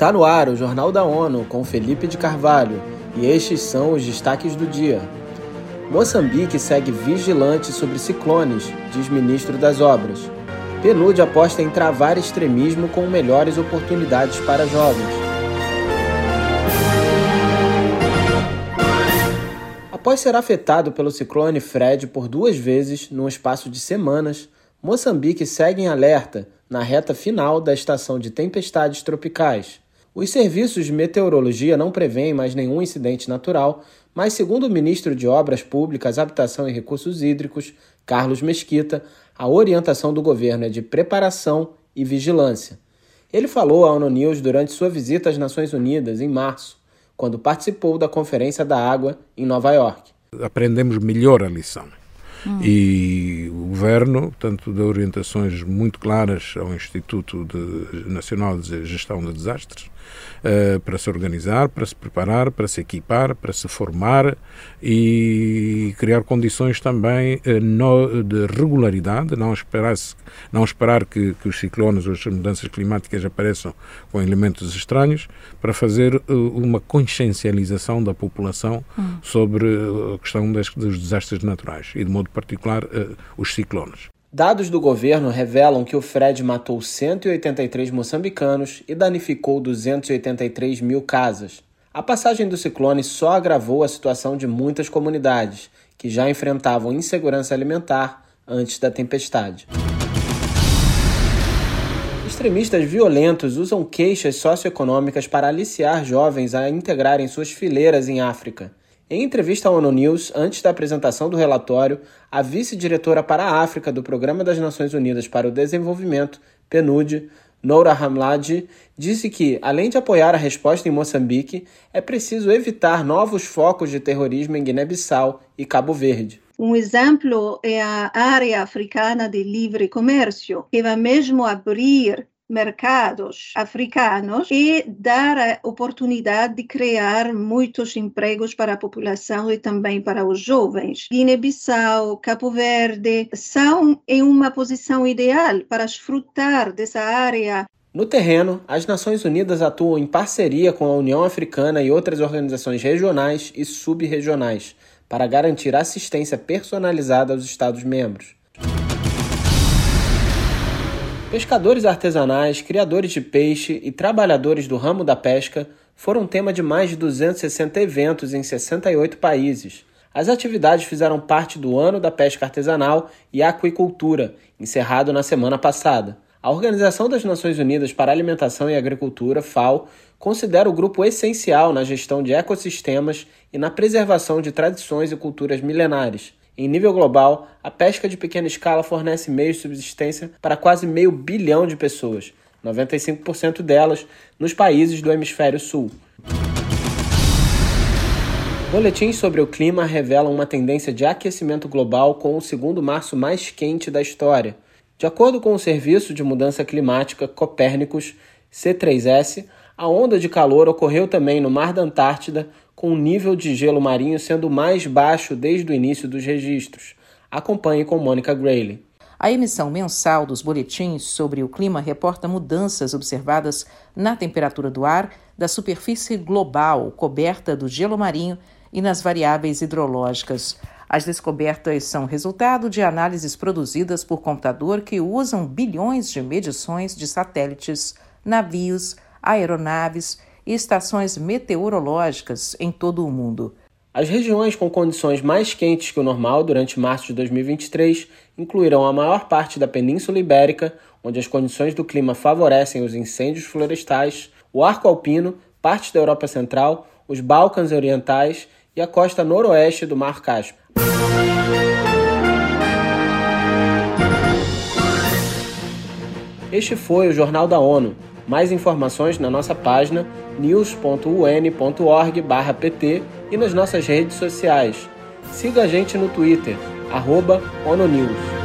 Está no ar o Jornal da ONU com Felipe de Carvalho e estes são os destaques do dia. Moçambique segue vigilante sobre ciclones, diz ministro das Obras. PNUD aposta em travar extremismo com melhores oportunidades para jovens. Após ser afetado pelo ciclone Fred por duas vezes num espaço de semanas, Moçambique segue em alerta na reta final da estação de tempestades tropicais. Os serviços de meteorologia não prevêem mais nenhum incidente natural, mas, segundo o ministro de Obras Públicas, Habitação e Recursos Hídricos, Carlos Mesquita, a orientação do governo é de preparação e vigilância. Ele falou à ONU News durante sua visita às Nações Unidas em março, quando participou da Conferência da Água em Nova York. Aprendemos melhor a lição. Hum. E o governo, tanto deu orientações muito claras ao Instituto de Nacional de Gestão de Desastres, uh, para se organizar, para se preparar, para se equipar, para se formar e criar condições também uh, no, de regularidade, não esperar, não esperar que, que, os ciclones ou as mudanças climáticas apareçam com elementos estranhos, para fazer uh, uma consciencialização da população hum. sobre a questão das, dos desastres naturais e, de modo particular, os ciclones. Dados do governo revelam que o Fred matou 183 moçambicanos e danificou 283 mil casas. A passagem do ciclone só agravou a situação de muitas comunidades, que já enfrentavam insegurança alimentar antes da tempestade. Extremistas violentos usam queixas socioeconômicas para aliciar jovens a integrarem suas fileiras em África. Em entrevista à ONU News, antes da apresentação do relatório, a vice-diretora para a África do Programa das Nações Unidas para o Desenvolvimento, PNUD, Noura Hamladi, disse que, além de apoiar a resposta em Moçambique, é preciso evitar novos focos de terrorismo em Guiné-Bissau e Cabo Verde. Um exemplo é a área africana de livre comércio, que vai mesmo abrir mercados africanos e dar a oportunidade de criar muitos empregos para a população e também para os jovens. Guiné-Bissau, Cabo Verde são em uma posição ideal para desfrutar dessa área no terreno, as Nações Unidas atuam em parceria com a União Africana e outras organizações regionais e sub-regionais para garantir assistência personalizada aos Estados-membros. Pescadores artesanais, criadores de peixe e trabalhadores do ramo da pesca foram tema de mais de 260 eventos em 68 países. As atividades fizeram parte do Ano da Pesca Artesanal e Aquicultura, encerrado na semana passada. A Organização das Nações Unidas para Alimentação e Agricultura, FAO, considera o grupo essencial na gestão de ecossistemas e na preservação de tradições e culturas milenares. Em nível global, a pesca de pequena escala fornece meios de subsistência para quase meio bilhão de pessoas, 95% delas nos países do hemisfério sul. Boletins sobre o clima revelam uma tendência de aquecimento global com o segundo março mais quente da história. De acordo com o Serviço de Mudança Climática Copérnicos C3S, a onda de calor ocorreu também no Mar da Antártida, com o nível de gelo marinho sendo mais baixo desde o início dos registros. Acompanhe com Mônica Grayley. A emissão mensal dos boletins sobre o clima reporta mudanças observadas na temperatura do ar, da superfície global coberta do gelo marinho e nas variáveis hidrológicas. As descobertas são resultado de análises produzidas por computador que usam bilhões de medições de satélites, navios, aeronaves e estações meteorológicas em todo o mundo. As regiões com condições mais quentes que o normal durante março de 2023 incluirão a maior parte da Península Ibérica, onde as condições do clima favorecem os incêndios florestais, o arco alpino, parte da Europa Central, os Balcãs Orientais e a costa noroeste do Mar Cáspio. Este foi o Jornal da ONU. Mais informações na nossa página news.un.org/pt e nas nossas redes sociais. Siga a gente no Twitter, arroba ONUNews.